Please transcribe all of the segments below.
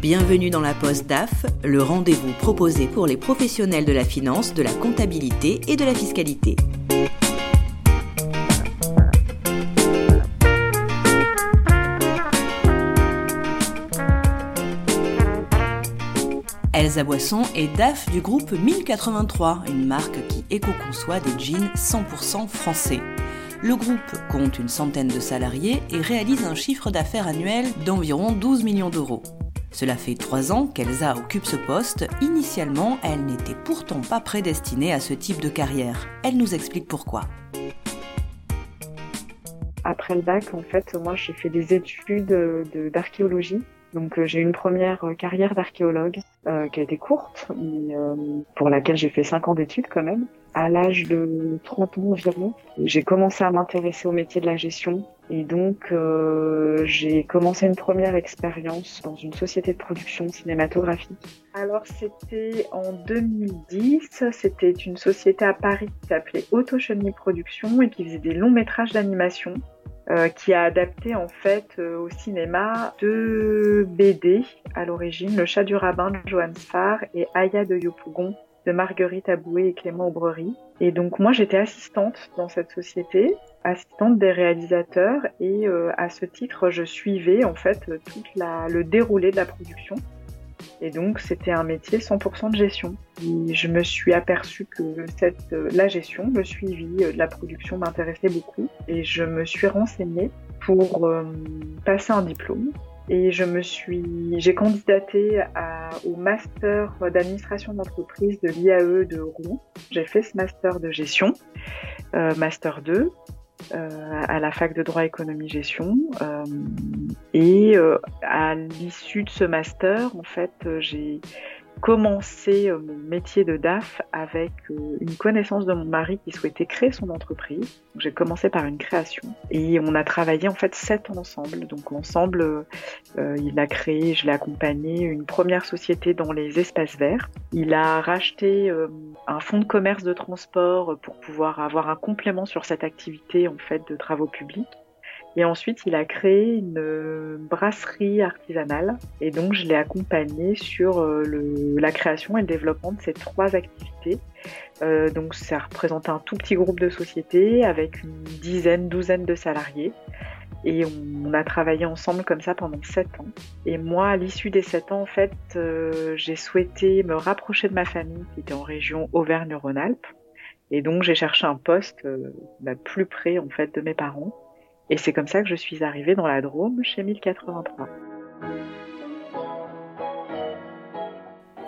Bienvenue dans la Poste DAF, le rendez-vous proposé pour les professionnels de la finance, de la comptabilité et de la fiscalité. Elsa Boisson est DAF du groupe 1083, une marque qui éco-conçoit des jeans 100% français. Le groupe compte une centaine de salariés et réalise un chiffre d'affaires annuel d'environ 12 millions d'euros. Cela fait trois ans qu'Elsa occupe ce poste. Initialement, elle n'était pourtant pas prédestinée à ce type de carrière. Elle nous explique pourquoi. Après le bac, en fait, moi, j'ai fait des études d'archéologie. Donc, euh, j'ai une première carrière d'archéologue euh, qui a été courte, mais euh, pour laquelle j'ai fait cinq ans d'études quand même. À l'âge de 30 ans environ, j'ai commencé à m'intéresser au métier de la gestion et donc euh, j'ai commencé une première expérience dans une société de production cinématographique. Alors c'était en 2010, c'était une société à Paris qui s'appelait Autochenie Production et qui faisait des longs métrages d'animation. Euh, qui a adapté en fait euh, au cinéma deux BD à l'origine, Le chat du rabbin de Johannes Farr et Aya de Yopougon de Marguerite Aboué et Clément Aubrery. Et donc moi j'étais assistante dans cette société, assistante des réalisateurs et euh, à ce titre je suivais en fait tout le déroulé de la production. Et donc c'était un métier 100% de gestion. Et je me suis aperçue que cette, la gestion, le suivi de la production m'intéressait beaucoup et je me suis renseignée pour euh, passer un diplôme et je me suis, j'ai candidaté au master d'administration d'entreprise de l'IAE de Rouen. J'ai fait ce master de gestion, euh, master 2, euh, à la fac de droit économie gestion. Euh, et à l'issue de ce master, en fait, j'ai commencé euh, mon métier de DAF avec euh, une connaissance de mon mari qui souhaitait créer son entreprise. J'ai commencé par une création et on a travaillé en fait sept ans ensemble. Donc ensemble, euh, il a créé, je l'ai accompagné, une première société dans les espaces verts. Il a racheté un fonds de commerce de transport pour pouvoir avoir un complément sur cette activité en fait de travaux publics. Et ensuite, il a créé une brasserie artisanale. Et donc, je l'ai accompagné sur euh, le, la création et le développement de ces trois activités. Euh, donc, ça représente un tout petit groupe de sociétés avec une dizaine, douzaine de salariés. Et on, a travaillé ensemble comme ça pendant sept ans. Et moi, à l'issue des sept ans, en fait, euh, j'ai souhaité me rapprocher de ma famille qui était en région Auvergne-Rhône-Alpes. Et donc, j'ai cherché un poste euh, bah, plus près, en fait, de mes parents. Et c'est comme ça que je suis arrivée dans la Drôme chez 1083.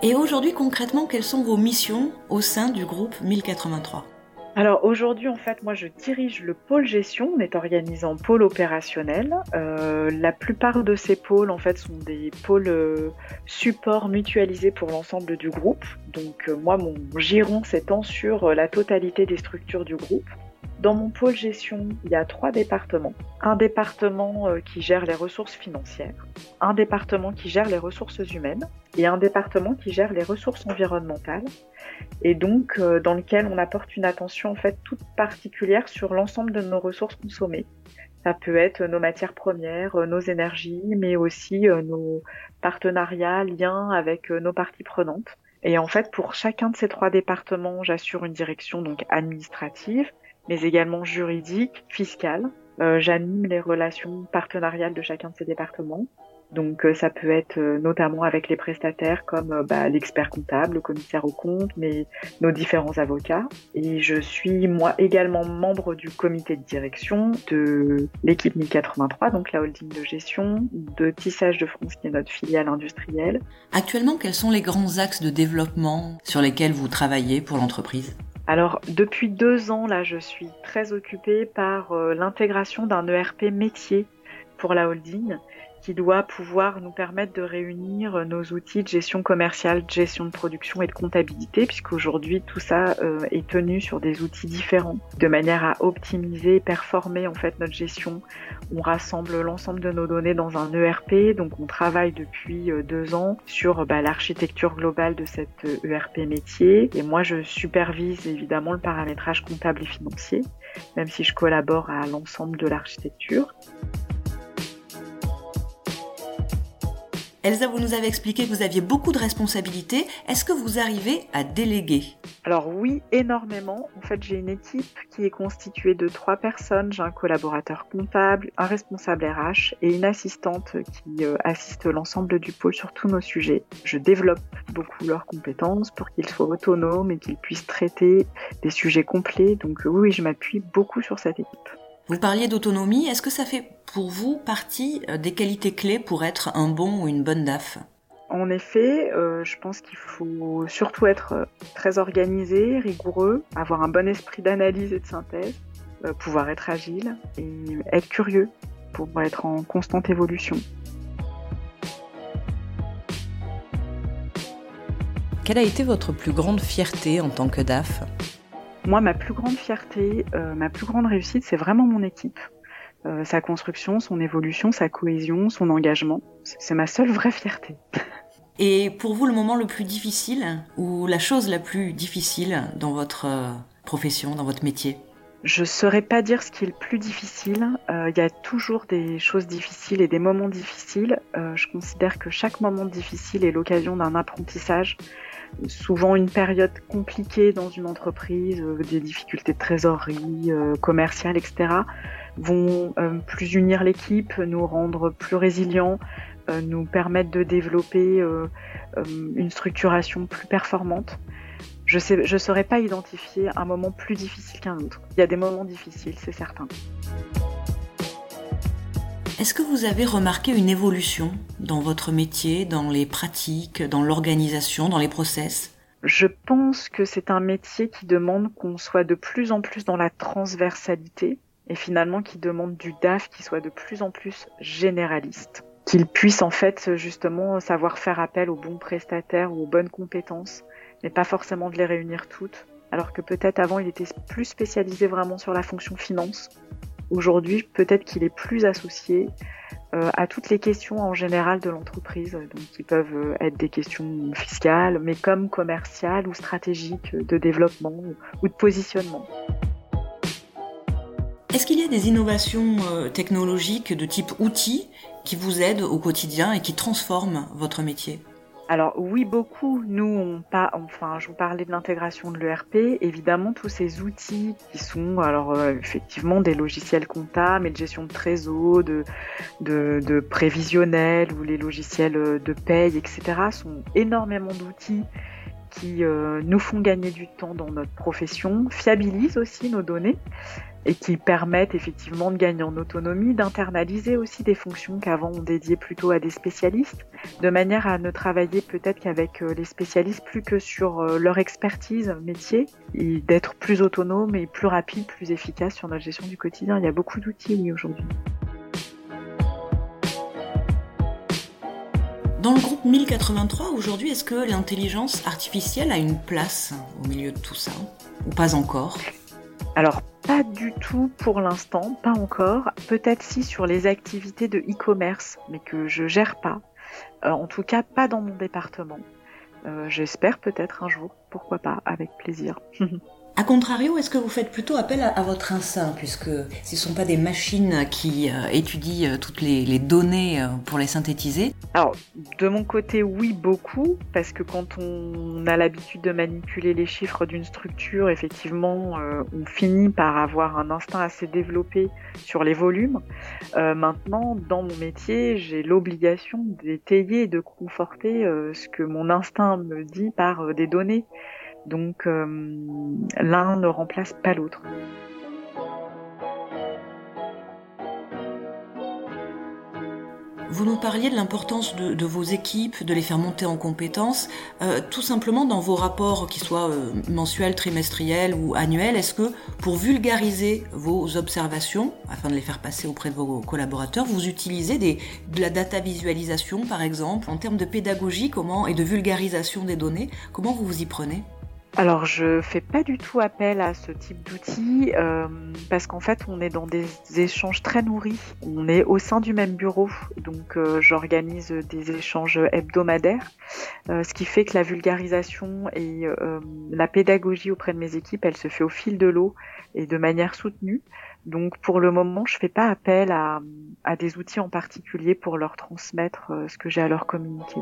Et aujourd'hui, concrètement, quelles sont vos missions au sein du groupe 1083 alors aujourd'hui, en fait, moi, je dirige le pôle gestion. On est organisé en pôle opérationnel. Euh, la plupart de ces pôles, en fait, sont des pôles euh, support mutualisés pour l'ensemble du groupe. Donc euh, moi, mon giron s'étend sur la totalité des structures du groupe. Dans mon pôle gestion, il y a trois départements. Un département euh, qui gère les ressources financières, un département qui gère les ressources humaines et un département qui gère les ressources environnementales. Et donc, euh, dans lequel on apporte une attention en fait toute particulière sur l'ensemble de nos ressources consommées. Ça peut être nos matières premières, euh, nos énergies, mais aussi nos partenariats, liens avec nos parties prenantes. Et en fait, pour chacun de ces trois départements, j'assure une direction donc administrative, mais également juridique, fiscale. Euh, J'anime les relations partenariales de chacun de ces départements. Donc euh, ça peut être euh, notamment avec les prestataires comme euh, bah, l'expert comptable, le commissaire au compte, mais nos différents avocats. Et je suis moi également membre du comité de direction de l'équipe 1083, donc la holding de gestion, de Tissage de France qui est notre filiale industrielle. Actuellement, quels sont les grands axes de développement sur lesquels vous travaillez pour l'entreprise? Alors depuis deux ans là, je suis très occupée par euh, l'intégration d'un ERP métier pour la holding qui doit pouvoir nous permettre de réunir nos outils de gestion commerciale, de gestion de production et de comptabilité, puisqu'aujourd'hui tout ça euh, est tenu sur des outils différents, de manière à optimiser, performer en fait notre gestion. On rassemble l'ensemble de nos données dans un ERP, donc on travaille depuis euh, deux ans sur bah, l'architecture globale de cet ERP métier. Et moi, je supervise évidemment le paramétrage comptable et financier, même si je collabore à l'ensemble de l'architecture. Elsa, vous nous avez expliqué que vous aviez beaucoup de responsabilités. Est-ce que vous arrivez à déléguer? Alors oui, énormément. En fait, j'ai une équipe qui est constituée de trois personnes. J'ai un collaborateur comptable, un responsable RH et une assistante qui euh, assiste l'ensemble du pôle sur tous nos sujets. Je développe beaucoup leurs compétences pour qu'ils soient autonomes et qu'ils puissent traiter des sujets complets. Donc oui, je m'appuie beaucoup sur cette équipe. Vous parliez d'autonomie, est-ce que ça fait pour vous partie euh, des qualités clés pour être un bon ou une bonne DAF? En effet, euh, je pense qu'il faut surtout être euh, très organisé, rigoureux, avoir un bon esprit d'analyse et de synthèse, pouvoir être agile et être curieux pour être en constante évolution. Quelle a été votre plus grande fierté en tant que DAF? Moi, ma plus grande fierté, euh, ma plus grande réussite, c'est vraiment mon équipe. Euh, sa construction, son évolution, sa cohésion, son engagement. C'est ma seule vraie fierté. Et pour vous, le moment le plus difficile ou la chose la plus difficile dans votre euh, profession, dans votre métier? Je saurais pas dire ce qui est le plus difficile. Il y a toujours des choses difficiles et des moments difficiles. je considère que chaque moment difficile est l'occasion d'un apprentissage souvent une période compliquée dans une entreprise, euh, des difficultés de trésorerie, euh, commerciale, etc., vont euh, plus unir l'équipe, nous rendre plus résilients, nous permettre de développer une structuration plus performante. Je ne saurais pas identifier un moment plus difficile qu'un autre. Il y a des moments difficiles, c'est certain. Est-ce que vous avez remarqué une évolution dans votre métier, dans les pratiques, dans l'organisation, dans les process? Je pense que c'est un métier qui demande qu'on soit de plus en plus dans la transversalité et finalement qui demande du DAF qui soit de plus en plus généraliste. Qu'il puisse en fait justement savoir faire appel aux bons prestataires ou aux bonnes compétences, mais pas forcément de les réunir toutes. Alors que peut-être avant il était plus spécialisé vraiment sur la fonction finance Aujourd'hui, peut-être qu'il est plus associé euh, à toutes les questions en général de l'entreprise, qui peuvent euh, être des questions fiscales, mais comme commerciales ou stratégiques de développement ou de positionnement. Est-ce qu'il y a des innovations euh, technologiques de type outils qui vous aident au quotidien et qui transforment votre métier? Alors oui, beaucoup. Nous, on pas, enfin, je vous parlais de l'intégration de l'ERP. Évidemment, tous ces outils qui sont, alors euh, effectivement, des logiciels comptables, mais de gestion de trésor, de, de, prévisionnel ou les logiciels de paye, etc., sont énormément d'outils qui euh, nous font gagner du temps dans notre profession, fiabilisent aussi nos données et qui permettent effectivement de gagner en autonomie, d'internaliser aussi des fonctions qu'avant on dédiait plutôt à des spécialistes, de manière à ne travailler peut-être qu'avec euh, les spécialistes plus que sur euh, leur expertise métier et d'être plus autonome et plus rapide, plus efficace sur notre gestion du quotidien. Il y a beaucoup d'outils oui, aujourd'hui. Dans le groupe 1083 aujourd'hui, est-ce que l'intelligence artificielle a une place au milieu de tout ça? Ou pas encore? Alors pas du tout pour l'instant, pas encore. Peut-être si sur les activités de e-commerce, mais que je gère pas. Euh, en tout cas, pas dans mon département. Euh, j'espère peut-être un jour, pourquoi pas, avec plaisir. A contrario, est-ce que vous faites plutôt appel à, votre instinct, puisque ce ne sont pas des machines qui euh, étudient euh, toutes les, données euh, pour les synthétiser? Alors, de mon côté, oui, beaucoup, parce que quand on a l'habitude de manipuler les chiffres d'une structure, effectivement, on finit par avoir un instinct assez développé sur les volumes. maintenant, dans mon métier, j'ai l'obligation d'étayer et de conforter ce que mon instinct me dit par des données. Donc euh, l'un ne remplace pas l'autre. Vous nous parliez de l'importance de, vos équipes, de les faire monter en compétences, euh, tout simplement dans vos rapports, qu'ils soient euh, mensuels, trimestriels ou annuels. Est-ce que pour vulgariser vos observations, afin de les faire passer auprès de vos collaborateurs, vous utilisez de la data visualisation, par exemple, en termes de pédagogie comment, et de vulgarisation des données Comment vous vous y prenez? Alors je fais pas du tout appel à ce type d'outils euh, parce qu'en fait on est dans des échanges très nourris. On est au sein du même bureau, donc euh, j'organise des échanges hebdomadaires, euh, ce qui fait que la vulgarisation et la pédagogie auprès de mes équipes, elle se fait au fil de l'eau et de manière soutenue. Donc pour le moment, je fais pas appel à, à des outils en particulier pour leur transmettre ce que j'ai à leur communiquer.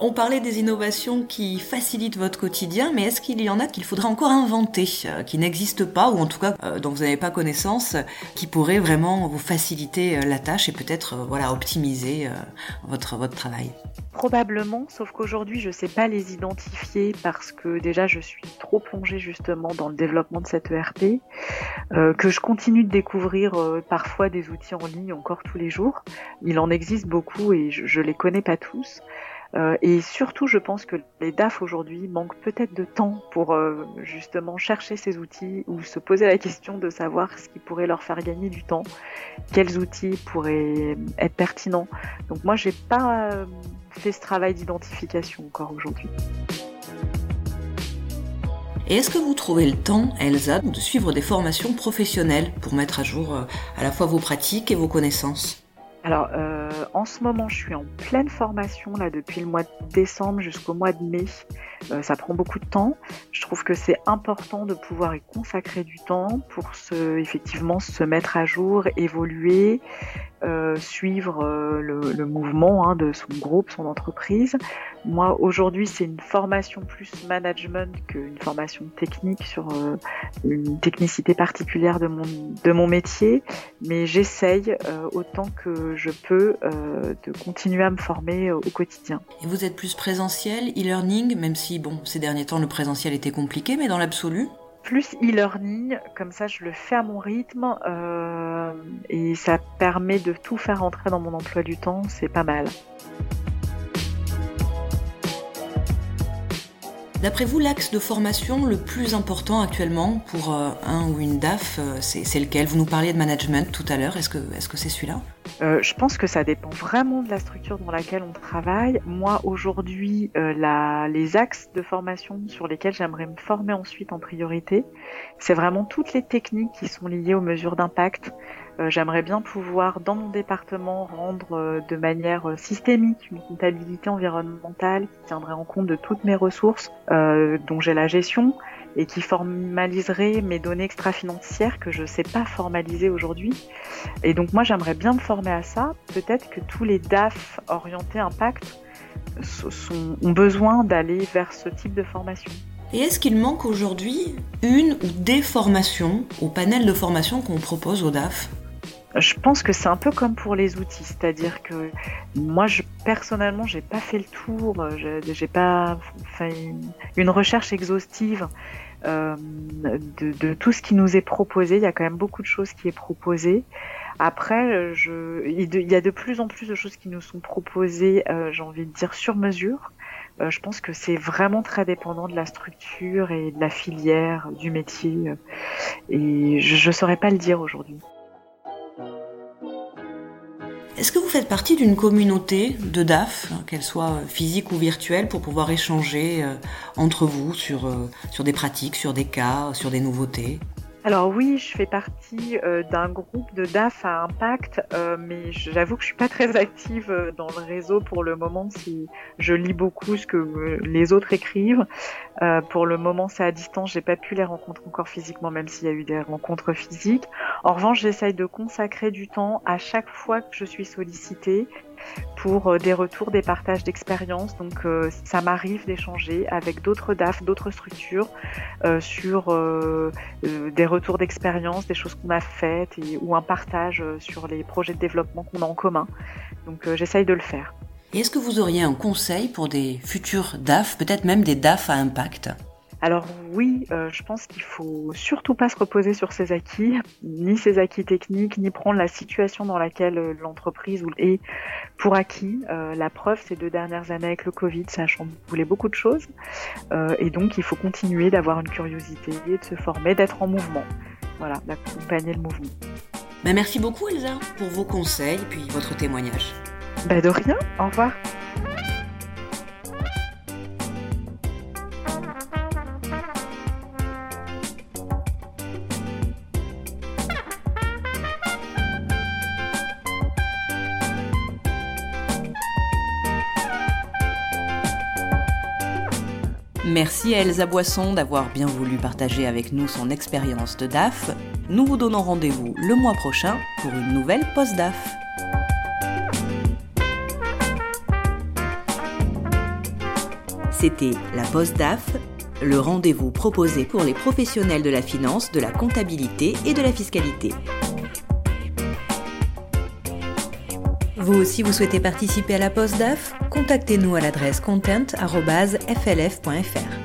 On parlait des innovations qui facilitent votre quotidien, mais est-ce qu'il y en a qu'il faudrait encore inventer, euh, qui n'existent pas, ou en tout cas euh, dont vous n'avez pas connaissance, qui pourraient vraiment vous faciliter euh, la tâche et peut-être voilà optimiser votre votre travail? Probablement, sauf qu'aujourd'hui je ne sais pas les identifier parce que déjà je suis trop plongée justement dans le développement de cette ERP, que je continue de découvrir parfois des outils en ligne encore tous les jours. Il en existe beaucoup et je, ne les connais pas tous. Euh, et surtout, je pense que les DAF aujourd'hui manquent peut-être de temps pour euh, justement chercher ces outils ou se poser la question de savoir ce qui pourrait leur faire gagner du temps, quels outils pourraient être pertinents. Donc moi, j'ai pas euh, fait ce travail d'identification encore aujourd'hui. Et est-ce que vous trouvez le temps, Elsa, de suivre des formations professionnelles pour mettre à jour à la fois vos pratiques et vos connaissances? Alors, euh, en ce moment, je suis en pleine formation là depuis le mois de décembre jusqu'au mois de mai. Euh, ça prend beaucoup de temps. Je trouve que c'est important de pouvoir y consacrer du temps pour se, effectivement, se mettre à jour, évoluer, euh, suivre euh, le, mouvement hein, de son groupe, son entreprise. Moi, aujourd'hui, c'est une formation plus management qu'une formation technique sur euh, une technicité particulière de mon, de mon métier, mais j'essaye autant que je peux de continuer à me former au quotidien. Et vous êtes plus présentiel, e-learning, même si, bon, ces derniers temps, le présentiel était compliqué, mais dans l'absolu plus e-learning, comme ça je le fais à mon rythme euh, et ça permet de tout faire entrer dans mon emploi du temps, c'est pas mal. D'après vous, l'axe de formation le plus important actuellement pour euh, un ou une DAF, euh, c'est lequel? Vous nous parliez de management tout à l'heure, est-ce que c'est -ce c'est celui là euh, je pense que ça dépend vraiment de la structure dans laquelle on travaille. Moi, aujourd'hui, les axes de formation sur lesquels j'aimerais me former ensuite en priorité, c'est vraiment toutes les techniques qui sont liées aux mesures d'impact. Euh, j'aimerais bien pouvoir, dans mon département, rendre de manière systémique une comptabilité environnementale qui tiendrait en compte de toutes mes ressources dont j'ai la gestion et qui formaliserait mes données extra-financières que je ne sais pas formaliser aujourd'hui. Et donc moi j'aimerais bien me former à ça. Peut-être que tous les DAF orientés impact ont besoin d'aller vers ce type de formation. Et est-ce qu'il manque aujourd'hui une ou des formations au panel de formations qu'on propose aux DAF je pense que c'est un peu comme pour les outils, c'est-à-dire que moi, je, personnellement, j'ai pas fait le tour, j'ai pas fait une recherche exhaustive euh, de, tout ce qui nous est proposé. Il y a quand même beaucoup de choses qui est proposé. Après, je, il y a de plus en plus de choses qui nous sont proposées, euh, j'ai envie de dire sur mesure. Euh, je pense que c'est vraiment très dépendant de la structure et de la filière, du métier. et je ne saurais pas le dire aujourd'hui. Est-ce que vous faites partie d'une communauté de DAF, qu'elle soit physique ou virtuelle, pour pouvoir échanger euh, entre vous sur, euh, sur des pratiques, sur des cas, sur des nouveautés? Alors oui, je fais partie euh, d'un groupe de DAF à impact, euh, mais j'avoue que je suis pas très active euh, dans le réseau pour le moment. Si je lis beaucoup ce que les autres écrivent, pour le moment c'est à distance. J'ai pas pu les rencontrer encore physiquement, même s'il y a eu des rencontres physiques. En revanche, j'essaye de consacrer du temps à chaque fois que je suis sollicitée pour euh, des retours, des partages d'expériences. Donc euh, ça m'arrive d'échanger avec d'autres DAF, d'autres structures euh, sur des retours d'expérience, des choses qu'on a faites ou un partage sur les projets de développement qu'on a en commun. Donc j'essaye de le faire. Et est-ce que vous auriez un conseil pour des futurs DAF, peut-être même des DAF à impact? Alors oui, euh, je pense qu'il faut surtout pas se reposer sur ses acquis, ni ses acquis techniques, ni prendre la situation dans laquelle euh, l'entreprise est pour acquis. Euh, la preuve, ces deux dernières années avec le Covid, ça a chamboulé beaucoup de choses. et donc, il faut continuer d'avoir une curiosité, de se former, d'être en mouvement. Voilà, d'accompagner le mouvement. Ben, merci beaucoup Elsa pour vos conseils et puis votre témoignage. Ben, de rien, au revoir. Merci à Elsa Boisson d'avoir bien voulu partager avec nous son expérience de DAF. Nous vous donnons rendez-vous le mois prochain pour une nouvelle post-DAF. C'était la post-DAF, le rendez-vous proposé pour les professionnels de la finance, de la comptabilité et de la fiscalité. Vous aussi, vous souhaitez participer à la post-DAF Contactez-nous à l'adresse content.flf.fr.